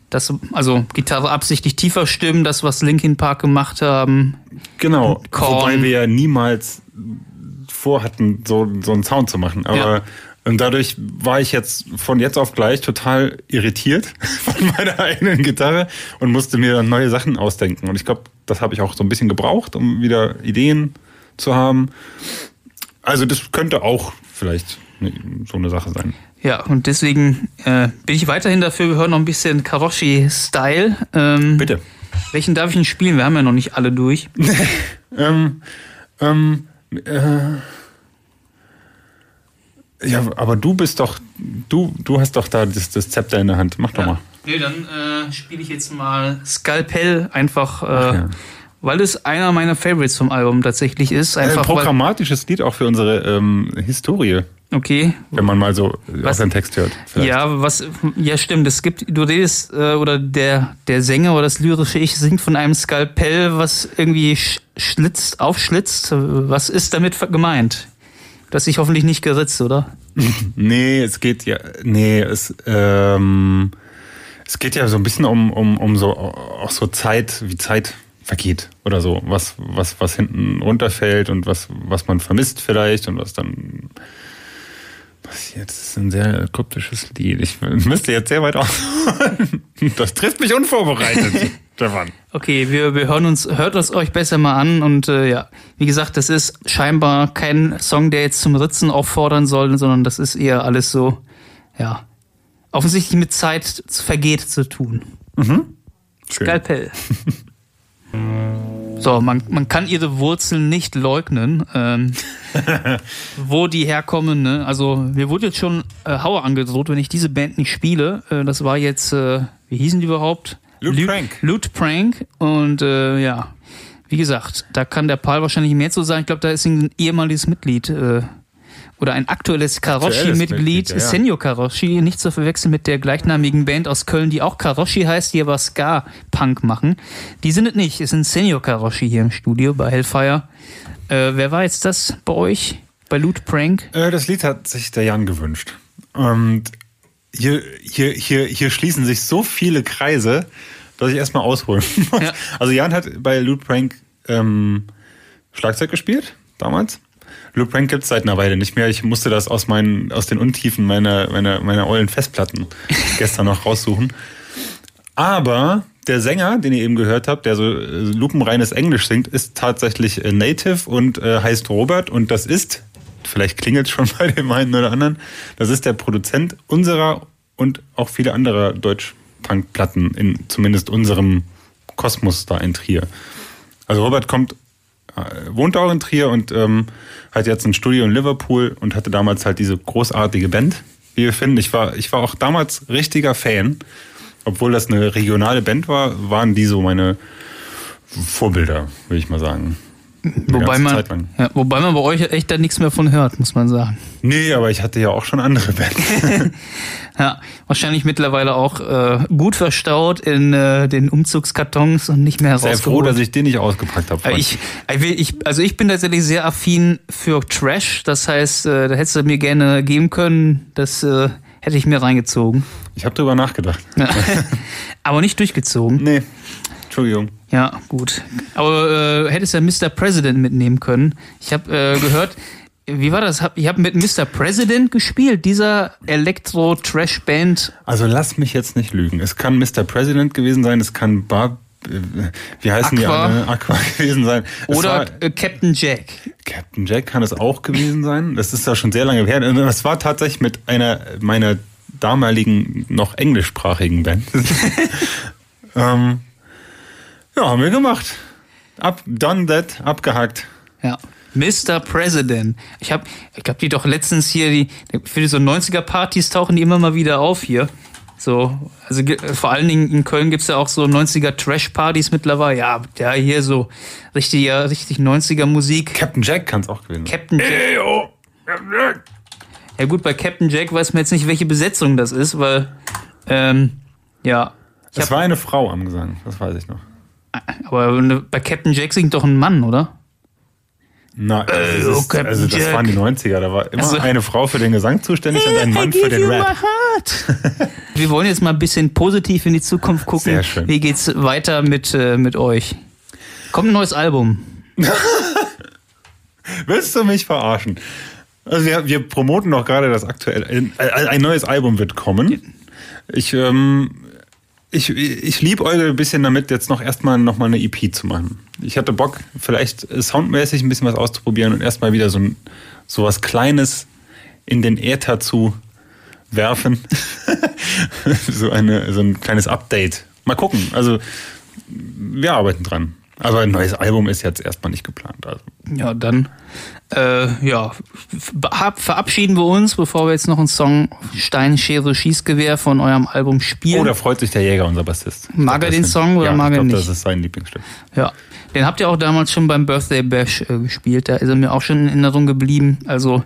das, also Gitarre absichtlich tiefer stimmen, das was Linkin Park gemacht haben. Genau, wobei wir ja niemals vorhatten, so, so einen Sound zu machen. Aber Ja. und dadurch war ich jetzt von jetzt auf gleich total irritiert von meiner eigenen Gitarre und musste mir dann neue Sachen ausdenken. Und ich glaube, das habe ich auch so ein bisschen gebraucht, um wieder Ideen zu haben. Also das könnte auch vielleicht ne- so eine Sache sein. Ja, und deswegen äh, bin ich weiterhin dafür, wir hören noch ein bisschen Karoshi-Style. Ähm, Bitte. Welchen darf ich denn spielen? Wir haben ja noch nicht alle durch. Ähm, ähm, äh, ja, aber du bist doch, du, du hast doch da das, das Zepter in der Hand. Mach doch mal. Nee, dann äh, spiele ich jetzt mal Skalpell einfach, äh, ja. Weil es einer meiner Favorites vom Album tatsächlich ist. Ein Einfach weil, programmatisches Lied auch für unsere ähm, Historie, okay. wenn man mal so auf Was- den Text hört. vielleicht. Ja, was, ja, stimmt. Es gibt, du redest, äh, oder der, der Sänger oder das lyrische Ich singt von einem Skalpell, was irgendwie sch- schlitzt, aufschlitzt. Was ist damit gemeint? Das sich hoffentlich nicht geritzt, oder? Nee, es geht ja, nee, es, ähm, es geht ja so ein bisschen um, um, um so, auch so Zeit, wie Zeit vergeht oder so, was, was, was hinten runterfällt und was, was man vermisst vielleicht und was dann passiert. Das ist ein sehr kryptisches Lied. Ich müsste jetzt sehr weit aus. Das trifft mich unvorbereitet, Stefan. Okay, wir, wir hören uns, hört es euch besser mal an und äh, ja, wie gesagt, das ist scheinbar kein Song, der jetzt zum Ritzen auffordern soll, sondern das ist eher alles so, ja, offensichtlich mit Zeit vergeht zu tun. Schön. Skalpell. So, man, man kann ihre Wurzeln nicht leugnen, ähm, wo die herkommen. Ne? Also mir wurde jetzt schon äh, Hauer angedroht, wenn ich diese Band nicht spiele. Äh, das war jetzt, äh, wie hießen die überhaupt? Loot Lu- Prank. Loot Prank. Und äh, ja, wie gesagt, da kann der Paul wahrscheinlich mehr zu sagen. Ich glaube, da ist ein ehemaliges Mitglied äh, oder ein aktuelles Karoshi-Mitglied, Mitglied, ja, ja. Senyo Karoshi, nicht zu verwechseln mit der gleichnamigen Band aus Köln, die auch Karoshi heißt, die aber Ska-Punk machen. Die sind es nicht, es sind Senyo Karoshi hier im Studio bei Hellfire. Äh, wer war jetzt das bei euch? Bei Loot Prank? Äh, das Lied hat sich der Jan gewünscht. Und hier, hier, hier, hier schließen sich so viele Kreise, dass ich erstmal ausholen muss. Ja. Also Jan hat bei Loot Prank ähm, Schlagzeug gespielt, damals. Loot Prank gibt's seit einer Weile nicht mehr. Ich musste das aus, meinen, aus den Untiefen meiner, meiner, meiner ollen Festplatten gestern noch raussuchen. Aber der Sänger, den ihr eben gehört habt, der so äh, lupenreines Englisch singt, ist tatsächlich äh, Native und äh, heißt Robert. Und das ist, vielleicht klingelt schon bei dem einen oder anderen, das ist der Produzent unserer und auch viele anderer Deutsch-Punk-Platten in zumindest unserem Kosmos da in Trier. Also Robert kommt, äh, wohnt auch in Trier und ähm, hat jetzt ein Studio in Liverpool und hatte damals halt diese großartige Band, wie wir finden. Ich war, ich war auch damals richtiger Fan. Obwohl das eine regionale Band war, waren die so meine Vorbilder, würde ich mal sagen. Wobei man, ja, wobei man bei euch echt da nichts mehr von hört, muss man sagen. Nee, aber ich hatte ja auch schon andere Bands. Ja, wahrscheinlich mittlerweile auch äh, gut verstaut in äh, den Umzugskartons und nicht mehr Sehr rausgeholt. froh, dass ich den nicht ausgepackt habe. Äh. Ich, ich, also ich bin tatsächlich sehr affin für Trash. Das heißt, äh, da hättest du mir gerne geben können. Das äh, hätte ich mir reingezogen. ich habe drüber nachgedacht. Aber nicht durchgezogen. Nee, Entschuldigung. Ja, gut. Aber äh, hättest ja Mr. President mitnehmen können. Ich habe äh, gehört, wie war das? Ich habe mit Mr. President gespielt, dieser Elektro-Trash-Band. Also lass mich jetzt nicht lügen. Es kann Mr. President gewesen sein, es kann Bar... äh, Wie heißen die Aqua. alle? Aqua gewesen sein. Es Oder war- äh, Captain Jack. Captain Jack kann es auch gewesen sein. Das ist ja schon sehr lange her. Das war tatsächlich mit einer meiner damaligen noch englischsprachigen Band. ähm, ja, haben wir gemacht. Ab, done that, abgehakt. Ja. Mr. President. Ich habe, ich glaube, die doch letztens hier, die, für so 90er-Partys tauchen die immer mal wieder auf hier. So, also vor allen Dingen in Köln gibt's ja auch so 90er Trash-Partys mittlerweile. Ja, ja, hier so richtig, ja, richtig 90er Musik. Captain Jack kann es auch gewesen sein. Captain Jack. Ja gut, bei Captain Jack weiß man jetzt nicht, welche Besetzung das ist, weil, ähm, ja. Es hab, war eine Frau am Gesang, das weiß ich noch. Aber bei Captain Jack singt doch ein Mann, oder? Na, also, oh, das, ist, Captain also das waren die 90er. Da war immer Also- eine Frau für den Gesang zuständig und ein Mann für den Rap. Wir wollen jetzt mal ein bisschen positiv in die Zukunft gucken. Sehr schön. Wie geht's weiter mit, äh, mit euch? Kommt ein neues Album. Willst du mich verarschen? Also wir, wir promoten doch gerade das aktuelle. Ein, ein neues Album wird kommen. Ich, ähm, ich, ich liebe euch ein bisschen damit, jetzt noch erstmal noch mal eine EP zu machen. Ich hatte Bock, vielleicht soundmäßig ein bisschen was auszuprobieren und erstmal wieder so, ein, so was Kleines in den Äther zu werfen. so, eine, so ein kleines Update. Mal gucken. Also wir arbeiten dran. Aber ein neues Album ist jetzt erstmal nicht geplant. Also. Ja, dann äh, ja, ver- verabschieden wir uns, bevor wir jetzt noch einen Song Stein, Schere, Schießgewehr von eurem Album spielen. Oh, da freut sich der Jäger, unser Bassist. Ich Mag glaub, er den Song oder ja, mag er glaub, nicht? Das ist sein Lieblingsstück. Ja, den habt ihr auch damals schon beim Birthday Bash äh, gespielt. Da ist er mir auch schon in Erinnerung geblieben. Also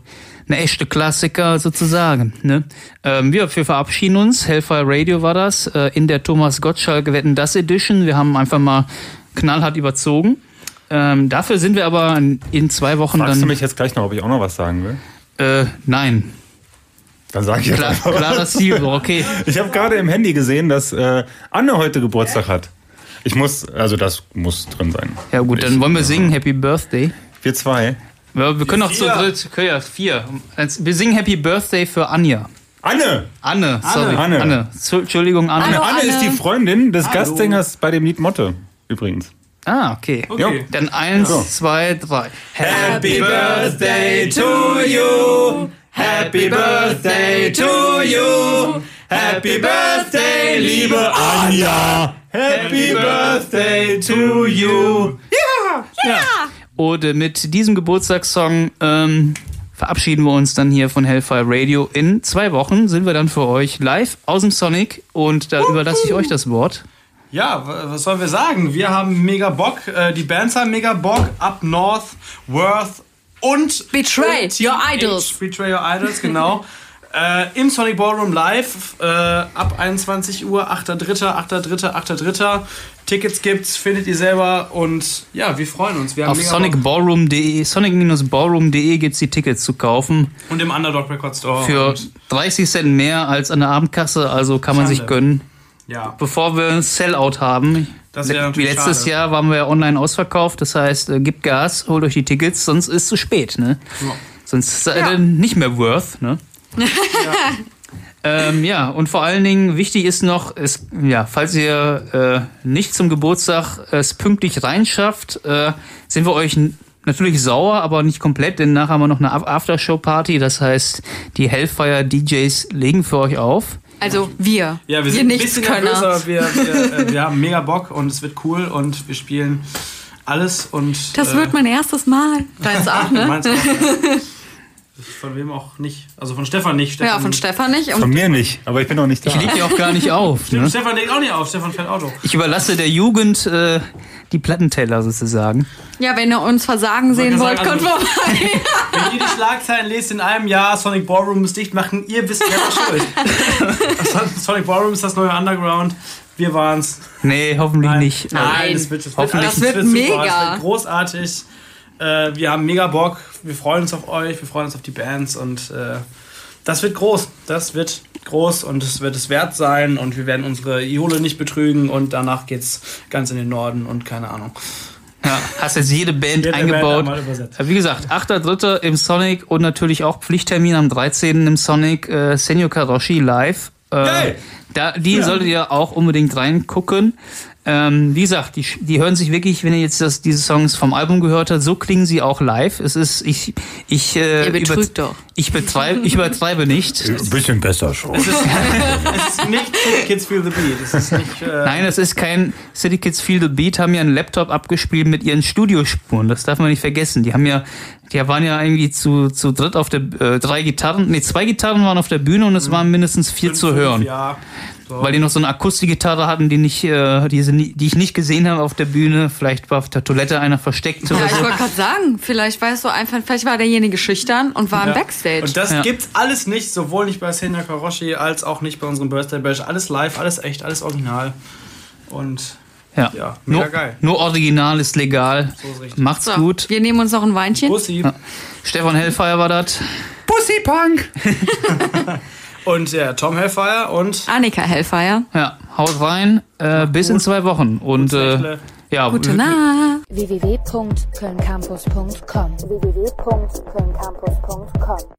eine echte Klassiker sozusagen. Ne? Ähm, wir, wir verabschieden uns. Hellfire Radio war das äh, in der Thomas Gottschalk Wetten das Edition. Wir haben einfach mal knallhart überzogen. Ähm, dafür sind wir aber in, zwei Wochen Fragst du dann. mich jetzt gleich noch, ob ich auch noch was sagen will? Äh, nein, Dann sage ich jetzt klar, einfach. klarer Ziel. Okay. Ich habe gerade im Handy gesehen, dass äh, Anne heute Geburtstag hat. Ich muss, also das muss drin sein. Ja gut, dann wollen wir singen Happy Birthday. Wir zwei. Ja, wir können auch zu Vier. dritt. Ja, vier. Wir singen Happy Birthday für Anja. Anne! Anne, sorry. Anne. Anne. Entschuldigung, Anne. Hallo. Anne ist Anne. die Freundin des Gastsängers bei dem Lied Motte, übrigens. Ah, okay. Okay. Dann eins, So. zwei, drei. Happy birthday to you. Happy birthday to you. Happy birthday, liebe Anja. Happy birthday to you. Und äh, mit diesem Geburtstagssong ähm, verabschieden wir uns dann hier von Hellfire Radio. In zwei Wochen sind wir dann für euch live aus dem Sonic und da überlasse ich euch das Wort. Ja, was sollen wir sagen? Wir haben mega Bock, äh, die Bands haben mega Bock, Up North, Worth und Betray und Your H. Idols. Betray Your Idols, genau. äh, Im Sonic Ballroom live äh, ab 21 Uhr, 8.3., 8.3., 8.3. Tickets gibt's, findet ihr selber und ja, wir freuen uns. Wir haben Auf mega Bock. sonicballroom.de, sonic-ballroom.de gibt es die Tickets zu kaufen. und im Underdog Record Store. Für und, 30 Cent mehr als an der Abendkasse, also kann man sich gönnen. Ja, Bevor wir ein Sellout haben, Das wäre wie letztes schade. Jahr waren wir ja online ausverkauft, das heißt, äh, gebt Gas, holt euch die Tickets, sonst ist es zu spät, ne? Ja. Sonst seid ihr nicht mehr worth, ne? Ähm, ja, und vor allen Dingen wichtig ist noch, es, ja, falls ihr äh, nicht zum Geburtstag es pünktlich reinschafft, äh, sind wir euch natürlich sauer, aber nicht komplett, denn nachher haben wir noch eine Af- Aftershow-Party. Das heißt, die Hellfire DJs legen für euch auf. Also wir. ja, wir sind ein nichts bisschen können. nervös, aber wir, wir, äh, wir haben mega Bock und es wird cool und wir spielen alles und Das äh, wird mein erstes Mal. Deins auch, ne? Meins auch, ja. Von wem auch nicht. Also von Stefan nicht. Stefan, Ja, von Stefan nicht. Von mir nicht, aber ich bin noch nicht da. Ich leg die auch gar nicht auf. Stimmt, Ne? Stefan legt auch nicht auf. Stefan fährt Auto. Ich überlasse der Jugend äh, die Plattenteller sozusagen. ja, wenn ihr uns versagen sehen wollt, wollte kommt gerade vorbei. Wenn ihr die Schlagzeilen lest in einem Jahr, Sonic Ballroom ist dicht machen, ihr wisst, wer war schuld. Sonic Ballroom ist das neue Underground. Wir waren's. Nee, hoffentlich nicht. Nein. das wird, das Hoffentlich. Das wird super, mega. Das wird großartig. Äh, wir haben mega Bock. Wir freuen uns auf euch. Wir freuen uns auf die Bands. Und äh, das wird groß. Das wird groß und es wird es wert sein. Und wir werden unsere Iole nicht betrügen. Und danach geht's ganz in den Norden und keine Ahnung. Ja, hast jetzt jede Band Jede Band eingebaut. Ja, Wie gesagt, 8.3. im Sonic und natürlich auch Pflichttermin am 13. im Sonic äh, Senyo Karoshi live. Äh! Da, die solltet ihr auch unbedingt reingucken. Ähm, wie gesagt, die, die hören sich wirklich, wenn ihr jetzt das, diese Songs vom Album gehört habt, so klingen sie auch live. Es ist, ich, ich, äh, Ihr betrügt doch. Ich betreibe, ich übertreibe nicht. Ein bisschen besser schon. Es ist nicht City Kids Feel the Beat. Es ist nicht. Äh, Nein, das ist kein City Kids Feel the Beat, haben ja einen Laptop abgespielt mit ihren Studiospuren. Das darf man nicht vergessen. Die haben ja, die waren ja irgendwie zu, zu dritt auf der, äh, drei Gitarren, nee, zwei Gitarren waren auf der Bühne und es waren mindestens vier zu hören. Ja. So. Weil die noch so eine Akustikgitarre hatten, die nicht, äh, die, die ich nicht gesehen habe auf der Bühne. Vielleicht war auf der Toilette einer versteckt Ja, oder ich so. wollte gerade sagen, vielleicht weißt du einfach, vielleicht war derjenige schüchtern und war im Ja. Backstage. Und das Ja. gibt's alles nicht, sowohl nicht bei Senya Karoshi als auch nicht bei unserem Birthday Bash. Alles live, alles echt, alles original. Und Ja, ja, mega nur, geil. nur Original ist legal. So ist. Macht's so, gut. wir nehmen uns noch ein Weinchen. Bussi. Stefan Hellfire war das. Pussy Punk! Und ja, Tom Hellfire und Annika Hellfire. Ja, haut rein. Äh, bis in zwei Wochen. Und äh, ja, Gute Nacht. www.kölncampus.com www.kölncampus.com